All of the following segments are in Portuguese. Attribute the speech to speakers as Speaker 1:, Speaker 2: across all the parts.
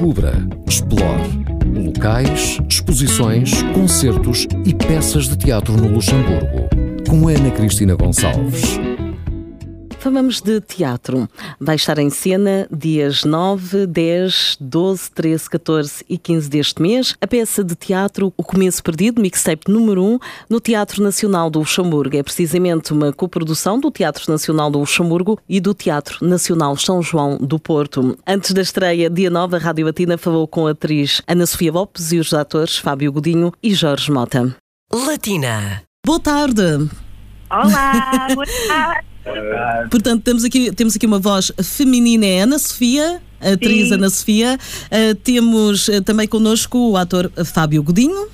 Speaker 1: Descubra, explore locais, exposições, concertos e peças de teatro no Luxemburgo. Com Ana Cristina Gonçalves.
Speaker 2: Falamos de teatro. Vai estar em cena dias 9, 10, 12, 13, 14 e 15 deste mês a peça de teatro O Começo Perdido, mixtape número 1, no Teatro Nacional do Luxemburgo. É precisamente uma coprodução do Teatro Nacional do Luxemburgo e do Teatro Nacional São João do Porto. Antes da estreia, dia 9, a Rádio Batina falou com a atriz Ana Sofia Lopes e os atores Fábio Godinho e Jorge Mota.
Speaker 3: Latina.
Speaker 2: Boa tarde.
Speaker 4: Olá, boa tarde.
Speaker 2: Portanto, temos aqui, temos aqui uma voz feminina, é Ana Sofia, a atriz
Speaker 4: Sim.
Speaker 2: Ana Sofia. Uh, temos uh, também connosco o ator Fábio Godinho.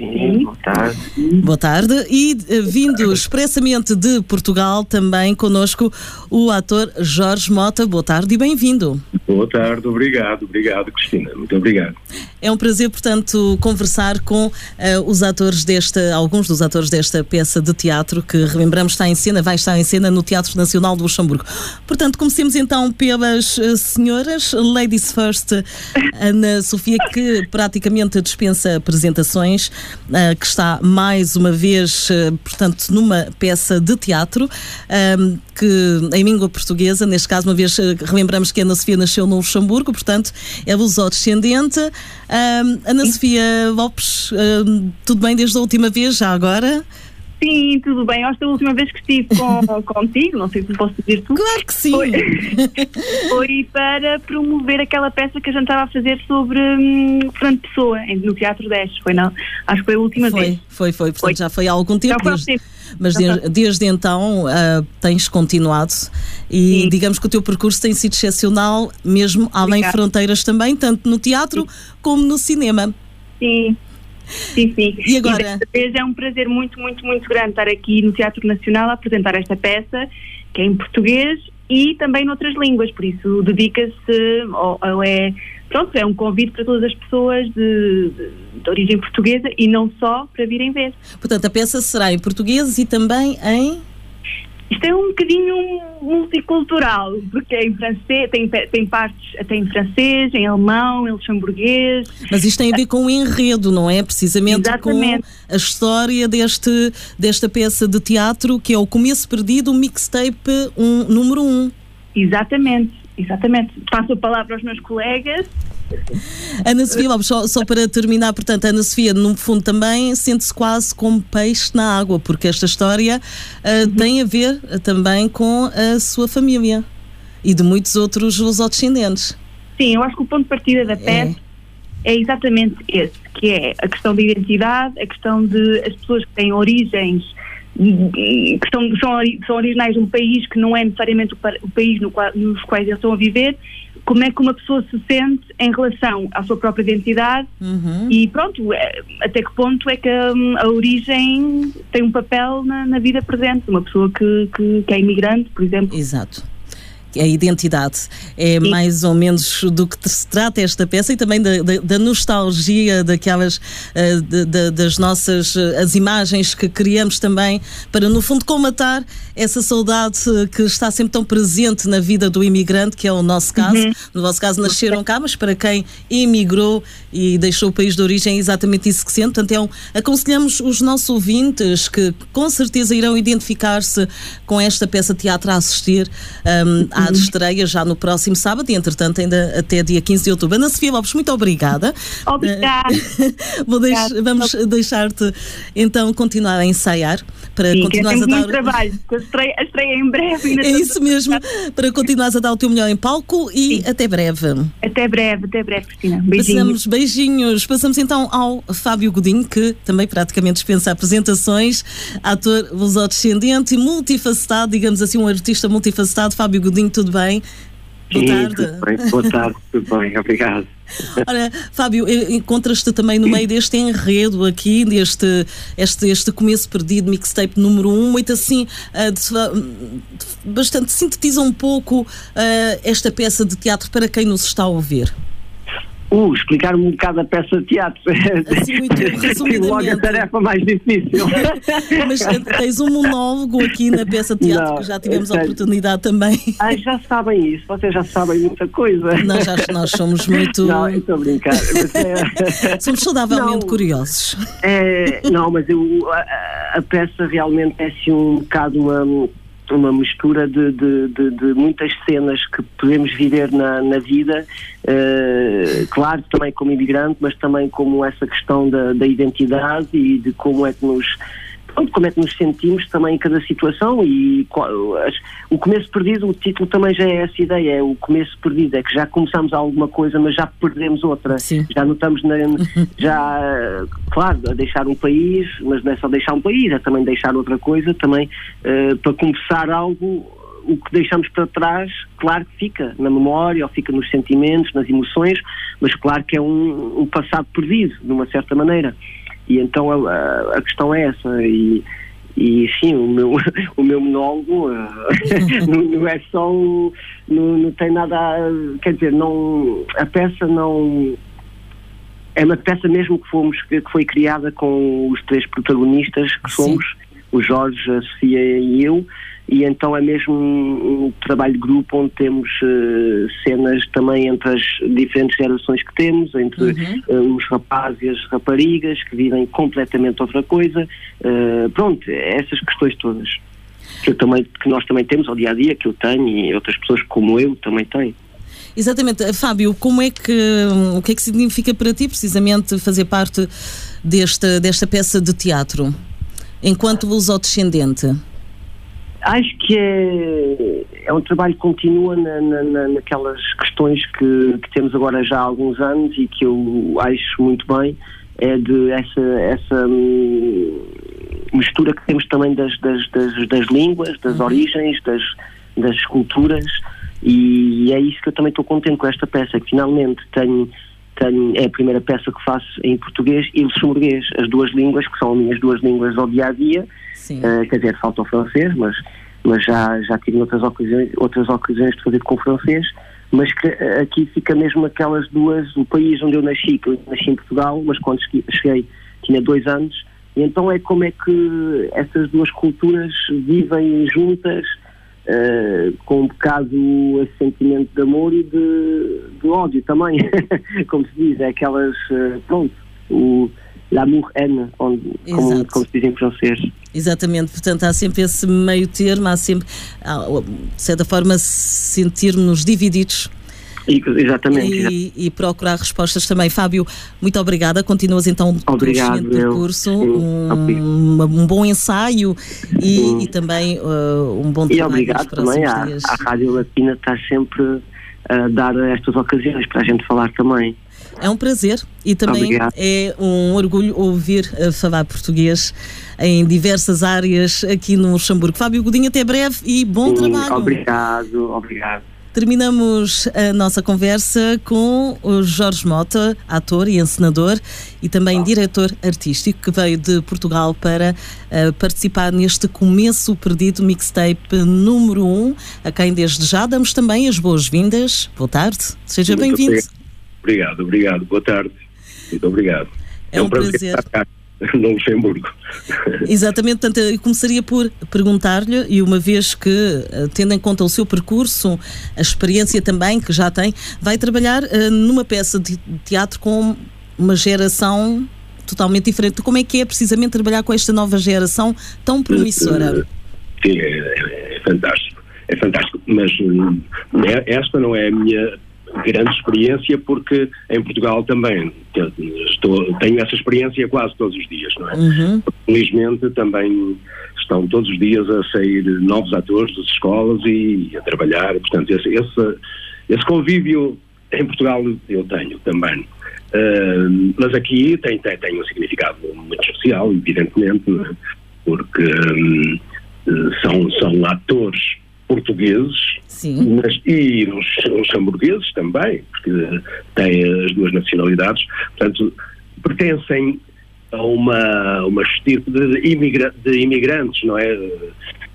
Speaker 4: Sim, boa tarde.
Speaker 2: Boa tarde. E uh, vindo expressamente de Portugal, também connosco o ator Jorge Mota. Boa tarde e bem-vindo.
Speaker 5: Boa tarde, obrigado, obrigado, Cristina, muito obrigado.
Speaker 2: É um prazer, portanto, conversar com uh, os atores desta, alguns dos atores desta peça de teatro que, relembramos, está em cena, vai estar em cena no Teatro Nacional do Luxemburgo. Portanto, comecemos então pelas uh, senhoras, Ladies First, Ana Sofia, que praticamente dispensa apresentações, que está mais uma vez, portanto, numa peça de teatro, que em língua portuguesa, neste caso, uma vez relembramos que a Ana Sofia nasceu no Luxemburgo, portanto, é lusodescendente. Um, Ana Sofia Lopes, um, tudo bem desde a última vez, já agora?
Speaker 4: Sim, tudo bem. Esta última vez que estive com, contigo, não sei se posso dizer tu.
Speaker 2: Claro que sim!
Speaker 4: Foi, foi para promover aquela peça que a gente estava a fazer sobre hum, Fernando Pessoa, no Teatro 10. Foi, não? Acho que foi a última
Speaker 2: foi,
Speaker 4: vez.
Speaker 2: Foi, foi, portanto
Speaker 4: Foi.
Speaker 2: já foi há algum tempo.
Speaker 4: Já
Speaker 2: desde-
Speaker 4: tempo.
Speaker 2: Mas desde, desde então uh, tens continuado e
Speaker 4: Sim.
Speaker 2: digamos que o teu percurso tem sido excepcional, mesmo além
Speaker 4: Obrigada.
Speaker 2: fronteiras também, tanto no teatro como no cinema.
Speaker 4: Sim. Sim, sim.
Speaker 2: E agora?
Speaker 4: desta vez é um prazer muito, muito, muito grande estar aqui no Teatro Nacional a apresentar esta peça, que é em português e também noutras línguas, por isso dedica-se, ou, ou é, pronto, é um convite para todas as pessoas de, de- de origem portuguesa e não só para virem ver.
Speaker 2: Portanto, a peça será em português e também em.
Speaker 4: Isto é um bocadinho multicultural, porque é em francês, tem, tem partes até em francês, em alemão, em luxemburguês,
Speaker 2: Mas isto tem a ver com o enredo, não é? Precisamente
Speaker 4: Exatamente.
Speaker 2: com a história deste, desta peça de teatro que é o Começo Perdido, o mixtape um, número 1. Um.
Speaker 4: exatamente, exatamente. Passo a palavra aos meus colegas.
Speaker 2: Ana Sofia Lopes, só, só para terminar, portanto, Ana Sofia, no fundo, também sente-se quase como peixe na água, porque esta história ah, tem a ver ah, também com a sua família e de muitos outros lusodescendentes.
Speaker 4: Sim, eu acho que o ponto de partida da peça é, exatamente esse, que é a questão da identidade, a questão de as pessoas que têm origens que são, são, são originais de um país que não é necessariamente o, pa- o país no qual, nos quais eles estão a viver, como é que uma pessoa se sente em relação à sua própria identidade
Speaker 2: Uhum.
Speaker 4: e pronto, é, até que ponto é que hum, a, origem tem um papel na, na vida presente, uma pessoa que, que, que é imigrante, por exemplo.
Speaker 2: Exato. A identidade é
Speaker 4: Sim.
Speaker 2: mais ou menos do que se trata esta peça e também da, da- da nostalgia daquelas de- das nossas ah, as imagens que criamos também para no fundo comatar essa saudade ah, que está sempre tão presente na vida do imigrante que é o nosso caso. No vosso caso nasceram cá, mas para quem emigrou e deixou o país de origem é exatamente isso que sente. Portanto, é um, aconselhamos os nossos ouvintes que com certeza irão identificar-se com esta peça de teatro a assistir um, à estreia já no próximo sábado e, entretanto, ainda até dia 15 de outubro. Ana Sofia Lopes, muito obrigada.
Speaker 4: Obrigada.
Speaker 2: Vou deix-
Speaker 4: Obrigada.
Speaker 2: vamos deixar-te então continuar a ensaiar para
Speaker 4: Sim,
Speaker 2: continuares
Speaker 4: tem
Speaker 2: a dar.
Speaker 4: muito trabalho. A estreia, a estreia em breve.
Speaker 2: É isso mesmo, para continuares a dar o teu melhor em palco e até breve.
Speaker 4: Até breve, até breve, Cristina. Beijinhos.
Speaker 2: Passamos beijinhos. Passamos então ao Fábio Godinho, que também praticamente dispensa apresentações, ator lusodescendente e multifacetado, digamos assim, um artista multifacetado. Fábio Godinho, tudo bem? Boa
Speaker 5: Sim,
Speaker 2: tarde.
Speaker 5: bem, boa tarde, tudo bem, obrigado.
Speaker 2: Ora, Fábio, eh, encontras-te também no meio deste enredo aqui, deste este, este começo perdido, mixtape número 1, um, muito assim, ah, de- de- bastante sintetiza um pouco ah, esta peça de teatro para quem nos está a ouvir.
Speaker 3: Uh, explicar-me um bocado a peça de teatro.
Speaker 2: Assim, muito resumidamente.
Speaker 3: Logo a tarefa mais difícil.
Speaker 2: Mas eh, tens um monólogo aqui na peça de teatro
Speaker 3: Não,
Speaker 2: que já tivemos a oportunidade também.
Speaker 3: Ah, já sabem isso, vocês já sabem muita coisa.
Speaker 2: Nós, já, nós somos muito.
Speaker 3: Não, eu estou a brincar. É,
Speaker 2: Somos saudavelmente
Speaker 3: Não.
Speaker 2: curiosos.
Speaker 3: é, não, mas eu, a, a peça realmente é assim um bocado uma, uma mistura de, de, de- de muitas cenas que podemos viver na, na vida, eh, claro, também como imigrante, mas também como essa questão da, da identidade e de como é que nos pronto, como é que nos sentimos também em cada situação e qual- as- o começo perdido, o título também já é essa ideia, é o começo perdido, é que já começamos alguma coisa, mas já perdemos outra.
Speaker 2: Sim.
Speaker 3: Já não estamos na, já, claro, a deixar um país, mas não é só deixar um país, é também deixar outra coisa, também eh, para começar algo, o que deixamos para trás, claro que fica na memória, ou fica nos sentimentos, nas emoções, mas claro que é um, um passado perdido, de uma certa maneira. E então a, a- a questão é essa. E, e sim, o meu, o meu monólogo eh, não, não é só. Não, não tem nada. a- Quer dizer, não, a peça não. É uma peça mesmo que, fomos, que foi criada com os três protagonistas que
Speaker 2: Sim.
Speaker 3: somos, o Jorge, a Sofia e eu, e então é mesmo um, um trabalho de grupo onde temos eh, cenas também entre as diferentes gerações que temos, entre
Speaker 2: Uhum.
Speaker 3: eh, os rapazes e as raparigas que vivem completamente outra coisa. Eh, pronto, essas questões todas. Que, eu também, que nós também temos ao dia a dia, que eu tenho e outras pessoas como eu também têm.
Speaker 2: Exatamente. Fábio, como é que, o que é que significa para ti precisamente fazer parte desta, desta peça de teatro? Enquanto lusodescendente?
Speaker 3: Acho que é, é um trabalho que continua na, na- na- naquelas questões que, que temos agora já há alguns anos e que eu acho muito bem, é de essa, essa hum, mistura que temos também das, das, das, das línguas, das origens, das, das culturas. E é isso que eu também estou contente com esta peça, que finalmente tenho, tenho, é a primeira peça que faço em português e luxemburguês, as duas línguas, que são as minhas duas línguas ao dia a dia. Uh, quer dizer, falta o francês, mas, mas já, já tive outras ocasiões, outras ocasiões de fazer com o francês, mas que uh, aqui fica mesmo aquelas duas, o país onde eu nasci, que eu nasci em Portugal, mas quando cheguei, cheguei tinha dois anos, e então é como é que essas duas culturas vivem juntas, uh, com um bocado esse sentimento de amor e de, de ódio também, como se diz, é aquelas, uh, pronto, o l'amour-haine, onde- como, como se diz em francês.
Speaker 2: Exatamente, portanto há sempre esse meio termo, há sempre, há, de certa forma, sentirmos divididos
Speaker 3: E- Exatamente. exa-
Speaker 2: e, e procurar respostas também. Fábio, muito obrigada. Continuas então
Speaker 3: Obrigado,
Speaker 2: percurso, um,
Speaker 3: obrigado.
Speaker 2: uma- um bom ensaio e, e também uh, um bom
Speaker 3: E
Speaker 2: trabalho
Speaker 3: obrigado
Speaker 2: nos próximos
Speaker 3: também à, à Rádio Latina estar sempre a dar estas ocasiões para a gente falar também.
Speaker 2: É um prazer e também
Speaker 3: Obrigado.
Speaker 2: é um orgulho ouvir uh, falar português em diversas áreas aqui no Luxemburgo. Fábio Godinho, até breve e bom
Speaker 3: Sim,
Speaker 2: trabalho.
Speaker 3: Obrigado, obrigado.
Speaker 2: Terminamos a nossa conversa com o Jorge Mota, ator e encenador e também diretor artístico que veio de Portugal para eh, participar neste Começo Perdido Mixtape número 1, um, a quem desde já damos também as boas-vindas. Boa tarde, seja bem-vindo.
Speaker 5: Obrigado, obrigado. Boa tarde. Muito obrigado.
Speaker 2: É um prazer.
Speaker 5: estar cá no Luxemburgo.
Speaker 2: Exatamente, portanto, eu começaria por perguntar-lhe, e uma vez que, eh, tendo em conta o seu percurso, a experiência também que já tem, vai trabalhar eh, numa peça de teatro com uma geração totalmente diferente. Como é que é precisamente trabalhar com esta nova geração tão promissora?
Speaker 5: Sim, é, é- é fantástico. É fantástico. Mas hum, é- esta não é a minha grande experiência porque em Portugal também estou, tenho essa experiência quase todos os dias, não é?
Speaker 2: Uhum.
Speaker 5: Felizmente também estão todos os dias a sair novos atores das escolas e a trabalhar, portanto esse, esse, esse convívio em Portugal eu tenho também. Ah, mas aqui tem, tem, tem um significado muito especial, evidentemente, é? porque hum, são, são atores portugueses mas, e os luxemburgueses também, porque têm as duas nacionalidades, portanto, pertencem a uma, uma estirpe de, imigra, de imigrantes, não é?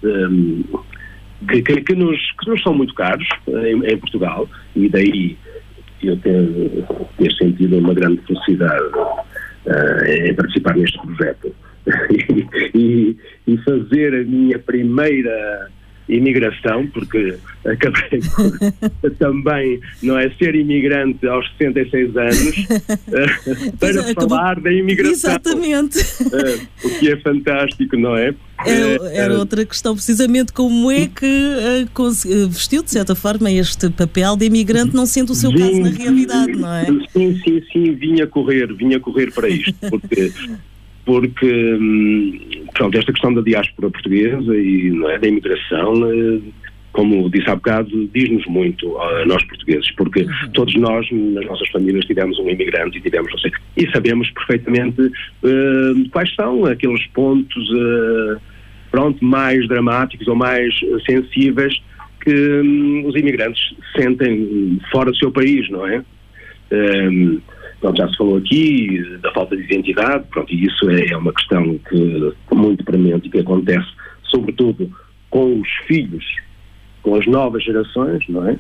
Speaker 5: Um, que, que, que nos, que nos são muito caros em, em Portugal, e daí eu ter, ter sentido uma grande felicidade uh, em participar neste projeto. E, e, fazer a minha primeira imigração, porque acabei por também, não é, ser imigrante aos 66 anos eh, para é, falar acabou... da imigração.
Speaker 2: Exatamente.
Speaker 5: Uh, o que é fantástico, não é?
Speaker 2: Era, era uh, outra questão, precisamente como é que uh, vestiu, de certa forma, este papel de imigrante, não sendo o seu caso na realidade, não é?
Speaker 5: Sim, sim, sim, vinha correr, vinha correr para isto, porque porque hum, pronto, esta questão da diáspora portuguesa e é, da imigração, eh, como disse há bocado, diz-nos muito a nós portugueses, porque uhum. todos nós, nas nossas famílias, tivemos um imigrante e tivemos, sei, e sabemos perfeitamente uh, quais são aqueles pontos, uh, pronto, mais dramáticos ou mais sensíveis que um, os imigrantes sentem fora do seu país, não é? Um, Pronto, já se falou aqui da falta de identidade, pronto, e isso é, é uma questão que muito premente e que acontece sobretudo com os filhos, com as novas gerações, não é?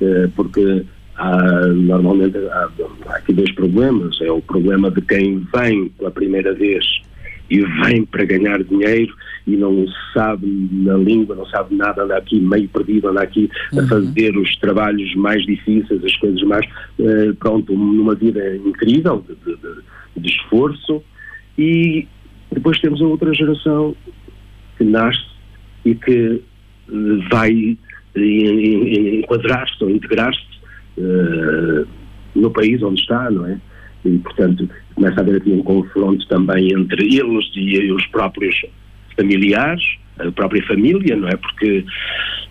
Speaker 5: Eh, porque há, normalmente há, há aqui dois problemas. É o problema de quem vem pela primeira vez e vem para ganhar dinheiro e não sabe na língua, não sabe nada, anda aqui meio perdido, anda aqui uhum. a fazer os trabalhos mais difíceis, as coisas mais, uh, pronto, numa vida incrível de, de, de, esforço. E depois temos a outra geração que nasce e que uh, vai enquadrar-se ou integrar-se uh, no país onde está, não é? E, portanto, começa a haver aqui um confronto também entre eles e os próprios familiares, a própria família, não é? Porque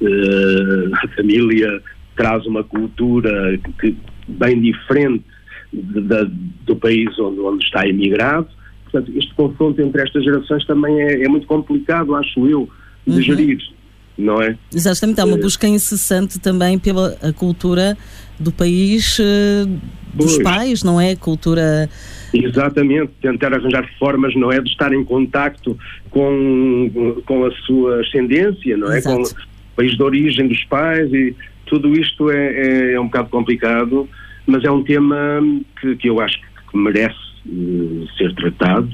Speaker 5: uh, a família traz uma cultura que, bem diferente de, de, do país onde, onde está emigrado. Portanto, este confronto entre estas gerações também é, é muito complicado, acho eu, de uhum. gerir, não é?
Speaker 2: Exatamente, há uma eh, busca incessante também pela cultura do país uh, dos pois. pais, não é? Cultura.
Speaker 5: Exatamente, tentar arranjar formas, não é? De estar em contacto com, com a sua ascendência, não é? Exato. Com o país de origem dos pais e tudo isto é, é, é um bocado complicado, mas é um tema que, que eu acho que merece uh, ser tratado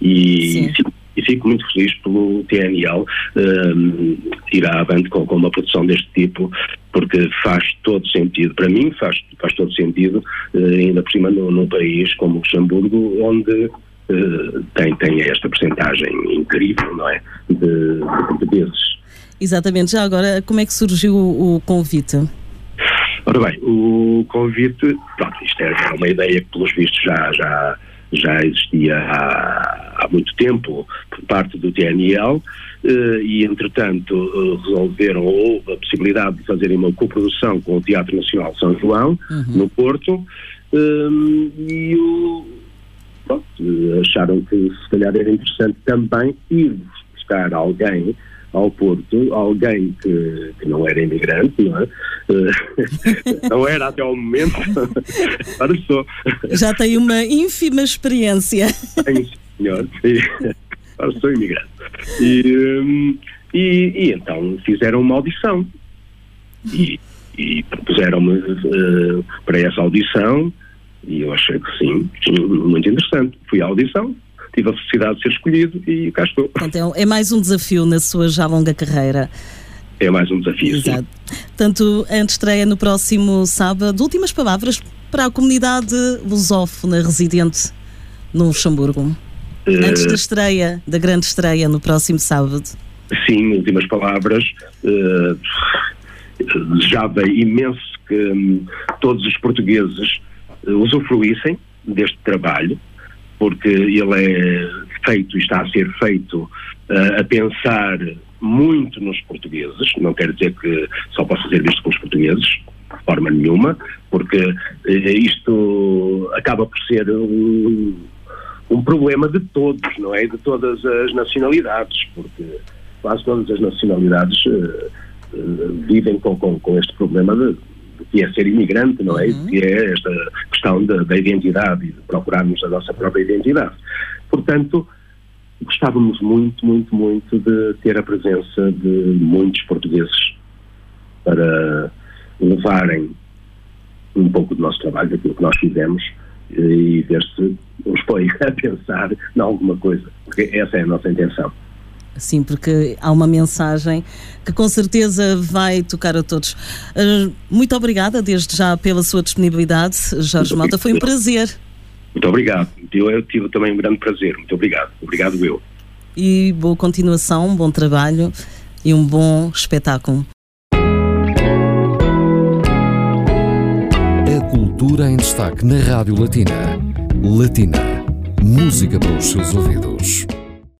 Speaker 5: e, e fico muito feliz pelo TNL uh, ehm, ir avante com, com, uma produção deste tipo, porque faz todo sentido, para mim faz, faz todo sentido, uh, ainda por cima num, país como Luxemburgo, onde uh, tem, tem esta percentagem incrível, não é, de, de portugueses.
Speaker 2: Exatamente. Já agora, como é que surgiu o, convite?
Speaker 5: Ora bem, o convite, pronto, isto é uma ideia que pelos vistos já, já já existia há, há muito tempo por parte do TNL eh, e, entretanto, eh, resolveram, houve a possibilidade de fazerem uma coprodução com o Teatro Nacional São João, uhum. no Porto, eh, e o, pronto, acharam que se calhar era interessante também ir buscar alguém ao Porto alguém que, que não era imigrante, não é? não era até ao momento, agora sou.
Speaker 2: Já tem uma ínfima experiência.
Speaker 5: Tenho, senhor, agora sou imigrante. E, hum, e, e, então fizeram uma audição e, e propuseram-me uh, para essa audição e eu achei que sim, muito interessante. Fui à audição, tive a felicidade de ser escolhido e cá estou.
Speaker 2: Então, é mais um desafio na sua já longa carreira.
Speaker 5: É mais um desafio.
Speaker 2: Exato. Tanto a estreia no próximo sábado. Últimas palavras para a comunidade lusófona residente no Luxemburgo. Uh, Antes da estreia, da grande estreia no próximo sábado.
Speaker 5: Sim, últimas palavras. Uh, desejava imenso que um, todos os portugueses uh, usufruíssem deste trabalho, porque ele é feito e está a ser feito uh, a pensar muito nos portugueses, não quer dizer que só possa ser visto pelos portugueses, de forma nenhuma, porque uh, isto acaba por ser um, um problema de todos, não é? De todas as nacionalidades, porque quase todas as nacionalidades uh, vivem com, com, com este problema de do que é ser imigrante, não é? Uhum. Que é esta questão da, da identidade e de procurarmos a nossa própria identidade. Portanto, gostávamos muito, muito, muito de ter a presença de muitos portugueses para levarem um pouco do nosso trabalho, daquilo que nós fizemos, e ver se os põe a pensar em alguma coisa, porque essa é a nossa intenção.
Speaker 2: Sim, porque há uma mensagem que com certeza vai tocar a todos. Uh, muito obrigada desde já pela sua disponibilidade, Jorge Malta. Foi um prazer.
Speaker 5: Muito obrigado. Eu, eu tive também um grande prazer. Muito obrigado. Obrigado eu.
Speaker 2: E boa continuação, um bom trabalho e um bom espetáculo.
Speaker 1: A cultura em destaque na Rádio Latina. Latina. Música para os seus ouvidos.